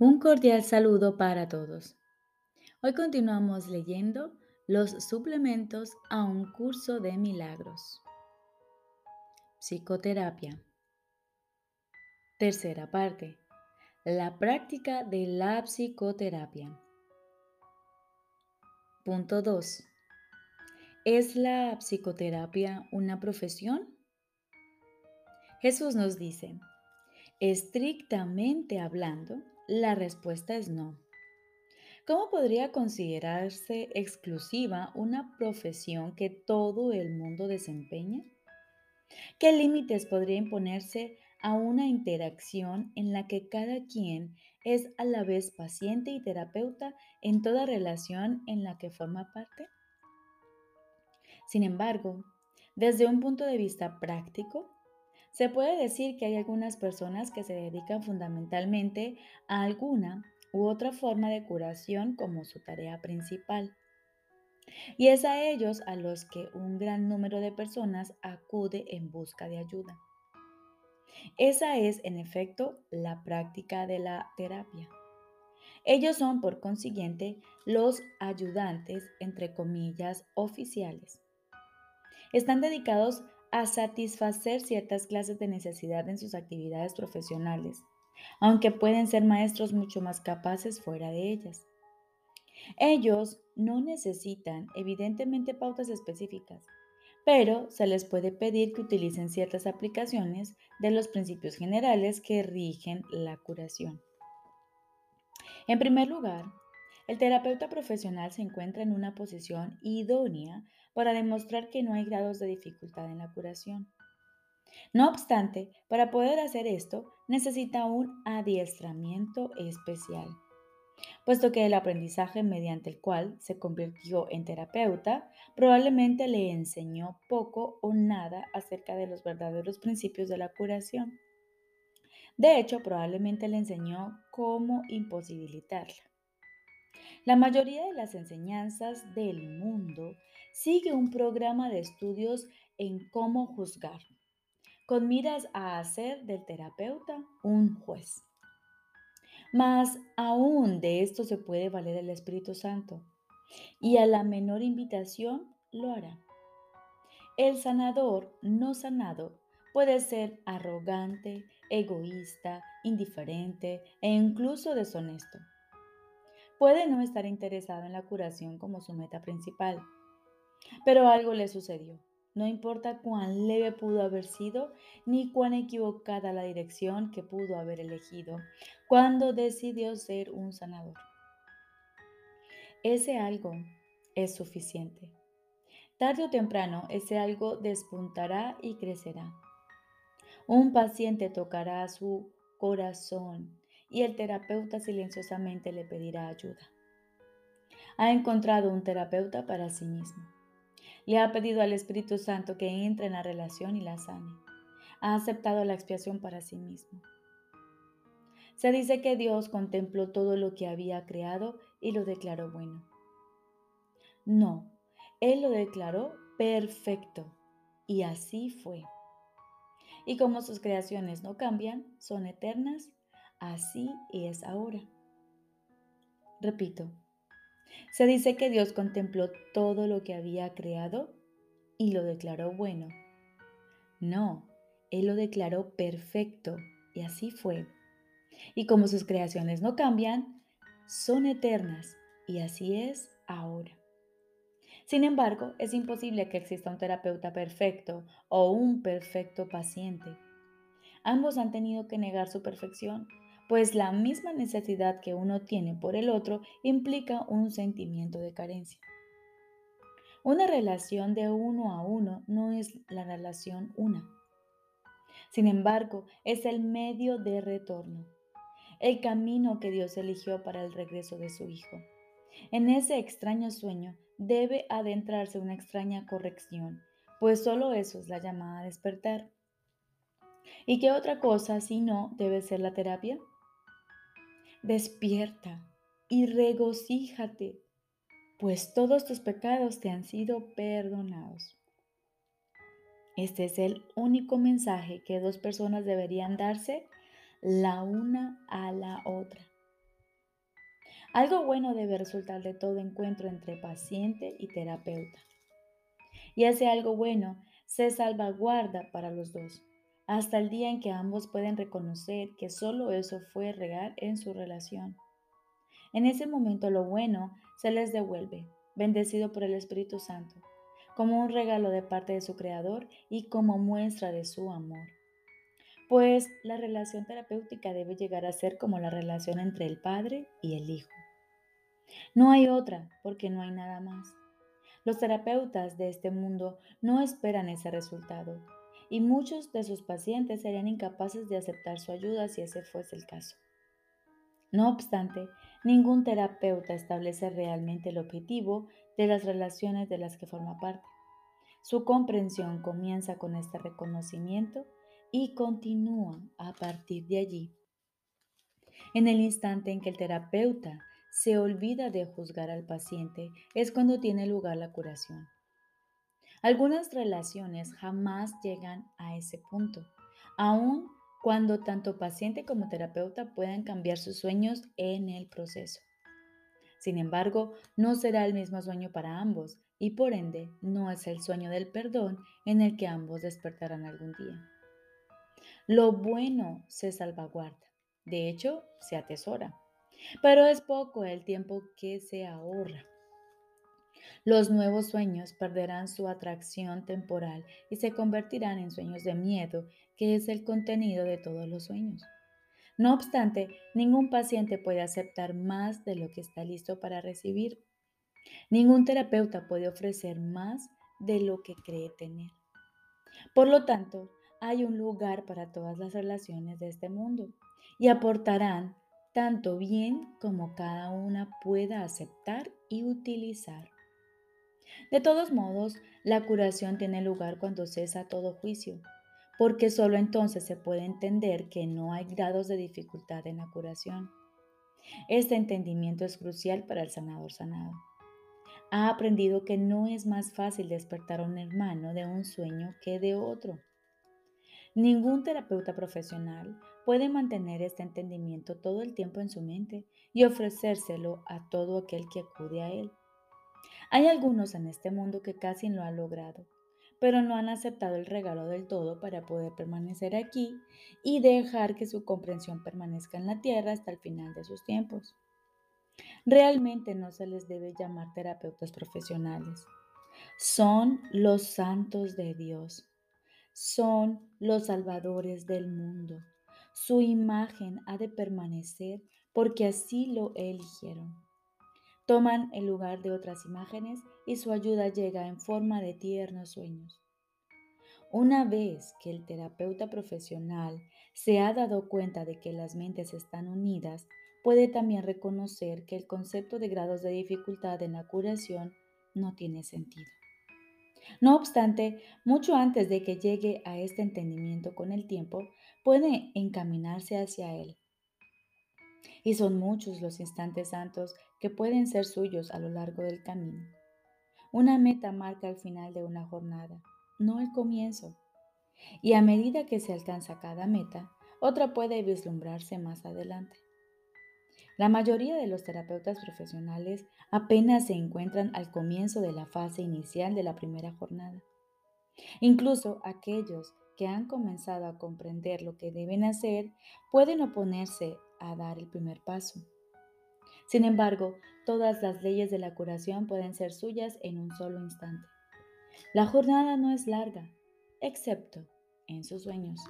Un cordial saludo para todos. Hoy continuamos leyendo los suplementos a un curso de milagros. Psicoterapia. Tercera parte. La práctica de la psicoterapia. Punto 2. ¿Es la psicoterapia una profesión? Jesús nos dice, estrictamente hablando, la respuesta es no. ¿Cómo podría considerarse exclusiva una profesión que todo el mundo desempeña? ¿Qué límites podría imponerse a una interacción en la que cada quien es a la vez paciente y terapeuta en toda relación en la que forma parte? Sin embargo, desde un punto de vista práctico, se puede decir que hay algunas personas que se dedican fundamentalmente a alguna u otra forma de curación como su tarea principal. Y es a ellos a los que un gran número de personas acude en busca de ayuda. Esa es, en efecto, la práctica de la terapia. Ellos son, por consiguiente, los ayudantes, entre comillas, oficiales. Están dedicados a satisfacer ciertas clases de necesidad en sus actividades profesionales, aunque pueden ser maestros mucho más capaces fuera de ellas. Ellos no necesitan, evidentemente, pautas específicas, pero se les puede pedir que utilicen ciertas aplicaciones de los principios generales que rigen la curación. En primer lugar, el terapeuta profesional se encuentra en una posición idónea para demostrar que no hay grados de dificultad en la curación. No obstante, para poder hacer esto necesita un adiestramiento especial, puesto que el aprendizaje mediante el cual se convirtió en terapeuta probablemente le enseñó poco o nada acerca de los verdaderos principios de la curación. De hecho, probablemente le enseñó cómo imposibilitarla. La mayoría de las enseñanzas del mundo sigue un programa de estudios en cómo juzgar, con miras a hacer del terapeuta un juez. Mas aún de esto se puede valer el Espíritu Santo, y a la menor invitación lo hará. El sanador no sanado puede ser arrogante, egoísta, indiferente e incluso deshonesto puede no estar interesado en la curación como su meta principal. Pero algo le sucedió. No importa cuán leve pudo haber sido, ni cuán equivocada la dirección que pudo haber elegido cuando decidió ser un sanador. Ese algo es suficiente. Tarde o temprano, ese algo despuntará y crecerá. Un paciente tocará su corazón y el terapeuta silenciosamente le pedirá ayuda. Ha encontrado un terapeuta para sí mismo. Le ha pedido al Espíritu Santo que entre en la relación y la sane. Ha aceptado la expiación para sí mismo. Se dice que Dios contempló todo lo que había creado y lo declaró bueno. No, Él lo declaró perfecto y así fue. Y como sus creaciones no cambian, son eternas así es ahora. Repito, se dice que Dios contempló todo lo que había creado y lo declaró bueno. No, Él lo declaró perfecto y así fue. Y como sus creaciones no cambian, son eternas y así es ahora. Sin embargo, es imposible que exista un terapeuta perfecto o un perfecto paciente. Ambos han tenido que negar su perfección pues la misma necesidad que uno tiene por el otro implica un sentimiento de carencia. Una relación de uno a uno no es la relación una. Sin embargo, es el medio de retorno, el camino que Dios eligió para el regreso de su Hijo. En ese extraño sueño debe adentrarse una extraña corrección, pues solo eso es la llamada a despertar. ¿Y qué otra cosa si no debe ser la terapia? Despierta y regocíjate, pues todos tus pecados te han sido perdonados. Este es el único mensaje que dos personas deberían darse la una a la otra. Algo bueno debe resultar de todo encuentro entre paciente y terapeuta. Y ese algo bueno se salvaguarda para los dos, hasta el día en que ambos pueden reconocer que solo eso fue real en su relación. En ese momento lo bueno se les devuelve, bendecido por el Espíritu Santo, como un regalo de parte de su Creador y como muestra de su amor. Pues la relación terapéutica debe llegar a ser como la relación entre el Padre y el Hijo. No hay otra, porque no hay nada más. Los terapeutas de este mundo no esperan ese resultado y muchos de sus pacientes serían incapaces de aceptar su ayuda si ese fuese el caso. No obstante, ningún terapeuta establece realmente el objetivo de las relaciones de las que forma parte. Su comprensión comienza con este reconocimiento y continúa a partir de allí. En el instante en que el terapeuta se olvida de juzgar al paciente es cuando tiene lugar la curación. Algunas relaciones jamás llegan a ese punto, aun cuando tanto paciente como terapeuta puedan cambiar sus sueños en el proceso. Sin embargo, no será el mismo sueño para ambos y por ende no es el sueño del perdón en el que ambos despertarán algún día. Lo bueno se salvaguarda, de hecho se atesora pero es poco el tiempo que se ahorra. Los nuevos sueños perderán su atracción temporal y se convertirán en sueños de miedo, que es el contenido de todos los sueños. No obstante, ningún paciente puede aceptar más de lo que está listo para recibir. Ningún terapeuta puede ofrecer más de lo que cree tener. Por lo tanto, hay un lugar para todas las relaciones de este mundo y aportarán tanto bien como cada una pueda aceptar y utilizar. De todos modos, la curación tiene lugar cuando cesa todo juicio, porque solo entonces se puede entender que no hay grados de dificultad en la curación. Este entendimiento es crucial para el sanador sanado. Ha aprendido que no es más fácil despertar a un hermano de un sueño que de otro. Ningún terapeuta profesional puede mantener este entendimiento todo el tiempo en su mente y ofrecérselo a todo aquel que acude a él. Hay algunos en este mundo que casi lo han logrado, pero no han aceptado el regalo del todo para poder permanecer aquí y dejar que su comprensión permanezca en la tierra hasta el final de sus tiempos. Realmente no se les debe llamar terapeutas profesionales. Son los santos de Dios. Son los salvadores del mundo su imagen ha de permanecer porque así lo eligieron. Toman el lugar de otras imágenes y su ayuda llega en forma de tiernos sueños. Una vez que el terapeuta profesional se ha dado cuenta de que las mentes están unidas, puede también reconocer que el concepto de grados de dificultad en la curación no tiene sentido. No obstante, mucho antes de que llegue a este entendimiento con el tiempo, puede encaminarse hacia Él. Y son muchos los instantes santos que pueden ser suyos a lo largo del camino. Una meta marca el final de una jornada, no el comienzo. Y a medida que se alcanza cada meta, otra puede vislumbrarse más adelante. La mayoría de los terapeutas profesionales apenas se encuentran al comienzo de la fase inicial de la primera jornada. Incluso aquellos que han comenzado a comprender lo que deben hacer pueden oponerse a dar el primer paso. Sin embargo, todas las leyes de la curación pueden ser suyas en un solo instante. La jornada no es larga, excepto en sus sueños.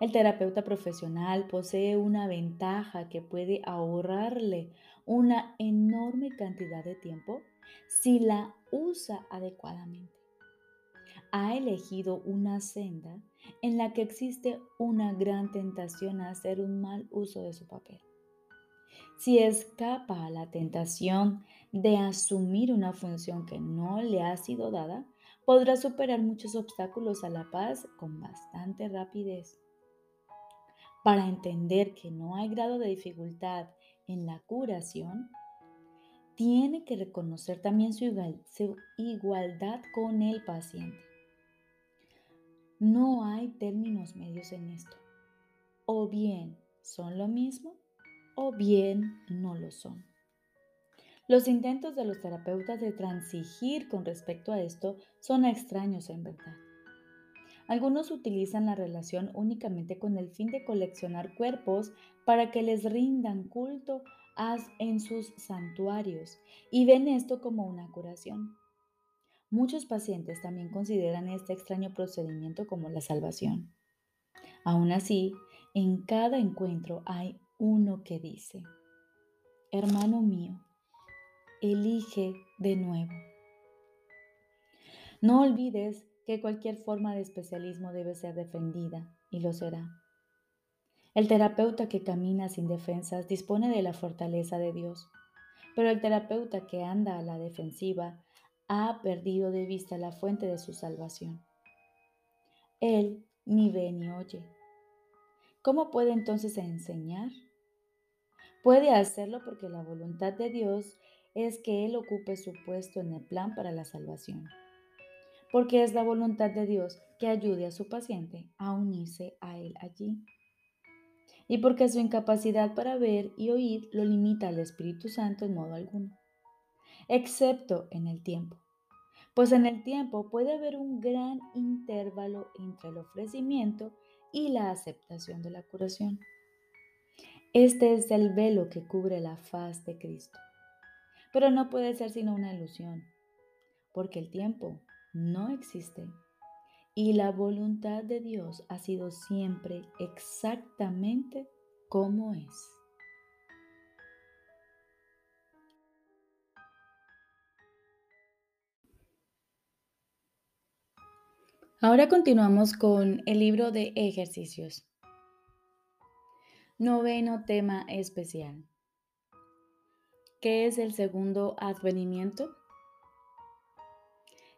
El terapeuta profesional posee una ventaja que puede ahorrarle una enorme cantidad de tiempo si la usa adecuadamente ha elegido una senda en la que existe una gran tentación a hacer un mal uso de su papel. Si escapa a la tentación de asumir una función que no le ha sido dada, podrá superar muchos obstáculos a la paz con bastante rapidez. Para entender que no hay grado de dificultad en la curación, tiene que reconocer también su, igualdad con el paciente. No hay términos medios en esto. O bien son lo mismo o bien no lo son. Los intentos de los terapeutas de transigir con respecto a esto son extraños en verdad. Algunos utilizan la relación únicamente con el fin de coleccionar cuerpos para que les rindan culto en sus santuarios y ven esto como una curación. Muchos pacientes también consideran este extraño procedimiento como la salvación. Aún así, en cada encuentro hay uno que dice, hermano mío, elige de nuevo. No olvides que cualquier forma de especialismo debe ser defendida y lo será. El terapeuta que camina sin defensas dispone de la fortaleza de Dios, pero el terapeuta que anda a la defensiva ha perdido de vista la fuente de su salvación. Él ni ve ni oye. ¿Cómo puede entonces enseñar? Puede hacerlo porque la voluntad de Dios es que Él ocupe su puesto en el plan para la salvación. Porque es la voluntad de Dios que ayude a su paciente a unirse a Él allí. Y porque su incapacidad para ver y oír lo limita al Espíritu Santo en modo alguno, excepto en el tiempo. Pues en el tiempo puede haber un gran intervalo entre el ofrecimiento y la aceptación de la curación. Este es el velo que cubre la faz de Cristo. Pero no puede ser sino una ilusión, porque el tiempo no existe y la voluntad de Dios ha sido siempre exactamente como es. Ahora continuamos con el libro de ejercicios. Noveno tema especial. ¿Qué es el segundo advenimiento?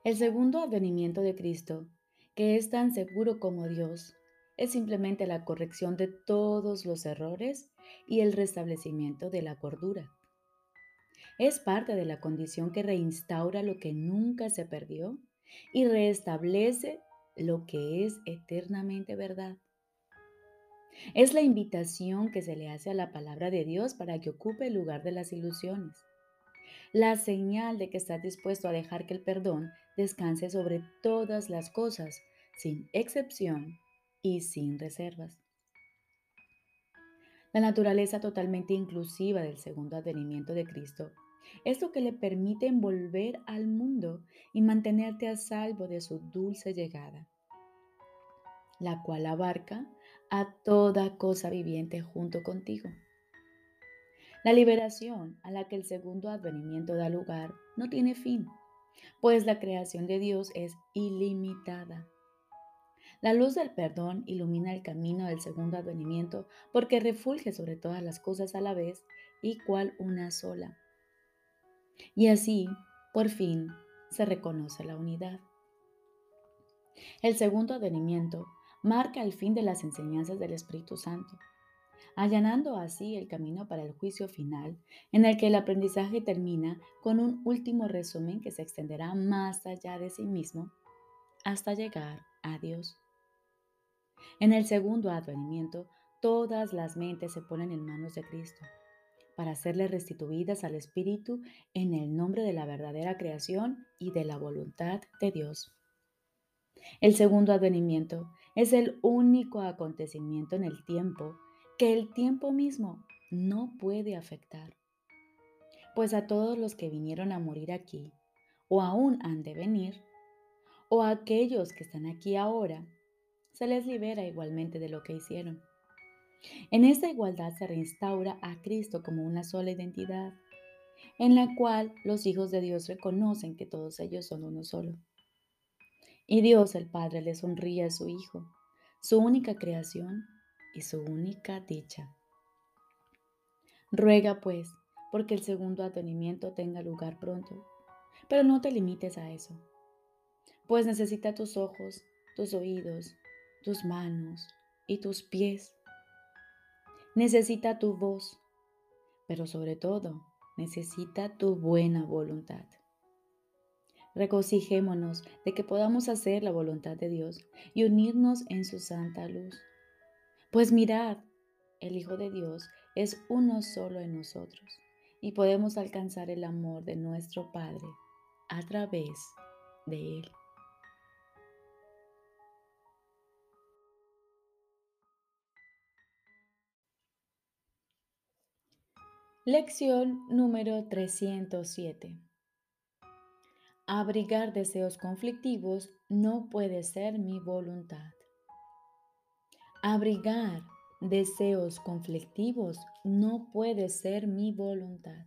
El segundo advenimiento de Cristo, que es tan seguro como Dios, es simplemente la corrección de todos los errores y el restablecimiento de la cordura. Es parte de la condición que reinstaura lo que nunca se perdió y restablece lo que es eternamente verdad. Es la invitación que se le hace a la palabra de Dios para que ocupe el lugar de las ilusiones. La señal de que estás dispuesto a dejar que el perdón descanse sobre todas las cosas, sin excepción y sin reservas. La naturaleza totalmente inclusiva del segundo advenimiento de Cristo es lo que le permite envolver al mundo y mantenerte a salvo de su dulce llegada, la cual abarca a toda cosa viviente junto contigo. La liberación a la que el segundo advenimiento da lugar no tiene fin, pues la creación de Dios es ilimitada. La luz del perdón ilumina el camino del segundo advenimiento porque refulge sobre todas las cosas a la vez y cual una sola. Y así, por fin, se reconoce la unidad. El segundo advenimiento marca el fin de las enseñanzas del Espíritu Santo, allanando así el camino para el juicio final, en el que el aprendizaje termina con un último resumen que se extenderá más allá de sí mismo hasta llegar a Dios. En el segundo advenimiento, todas las mentes se ponen en manos de Cristo para serle restituidas al Espíritu en el nombre de la verdadera creación y de la voluntad de Dios. El segundo advenimiento es el único acontecimiento en el tiempo que el tiempo mismo no puede afectar. Pues a todos los que vinieron a morir aquí, o aún han de venir, o a aquellos que están aquí ahora, se les libera igualmente de lo que hicieron. En esta igualdad se reinstaura a Cristo como una sola identidad, en la cual los hijos de Dios reconocen que todos ellos son uno solo. Y Dios el Padre le sonríe a su Hijo, su única creación y su única dicha. Ruega pues porque el segundo atenimiento tenga lugar pronto, pero no te limites a eso, pues necesita tus ojos, tus oídos, tus manos y tus pies. Necesita tu voz, pero sobre todo necesita tu buena voluntad. Regocijémonos de que podamos hacer la voluntad de Dios y unirnos en su santa luz. Pues mirad, el Hijo de Dios es uno solo en nosotros y podemos alcanzar el amor de nuestro Padre a través de Él. Lección número 307. Abrigar deseos conflictivos no puede ser mi voluntad. Abrigar deseos conflictivos no puede ser mi voluntad.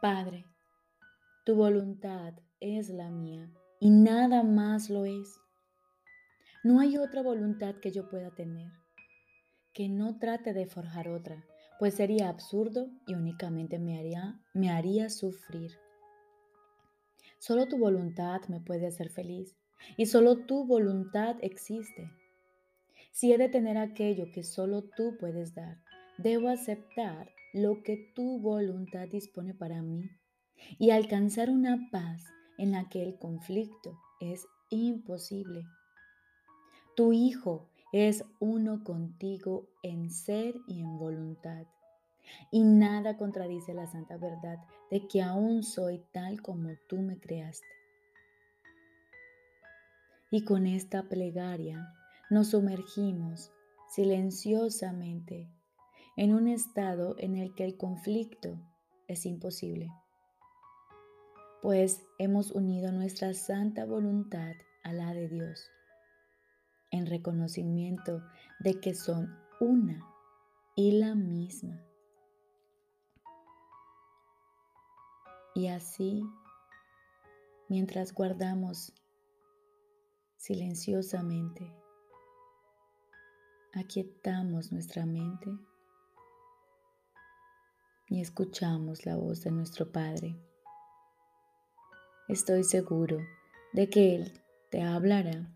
Padre, tu voluntad es la mía y nada más lo es. No hay otra voluntad que yo pueda tener, que no trate de forjar otra pues sería absurdo y únicamente me haría, me haría sufrir. Solo tu voluntad me puede hacer feliz y solo tu voluntad existe. Si he de tener aquello que solo tú puedes dar, debo aceptar lo que tu voluntad dispone para mí y alcanzar una paz en la que el conflicto es imposible. Tu Hijo es uno contigo en ser y en voluntad. Y nada contradice la santa verdad de que aún soy tal como tú me creaste. Y con esta plegaria nos sumergimos silenciosamente en un estado en el que el conflicto es imposible, pues hemos unido nuestra santa voluntad a la de Dios en reconocimiento de que son una y la misma. Y así, mientras guardamos silenciosamente, aquietamos nuestra mente y escuchamos la voz de nuestro Padre. Estoy seguro de que Él te hablará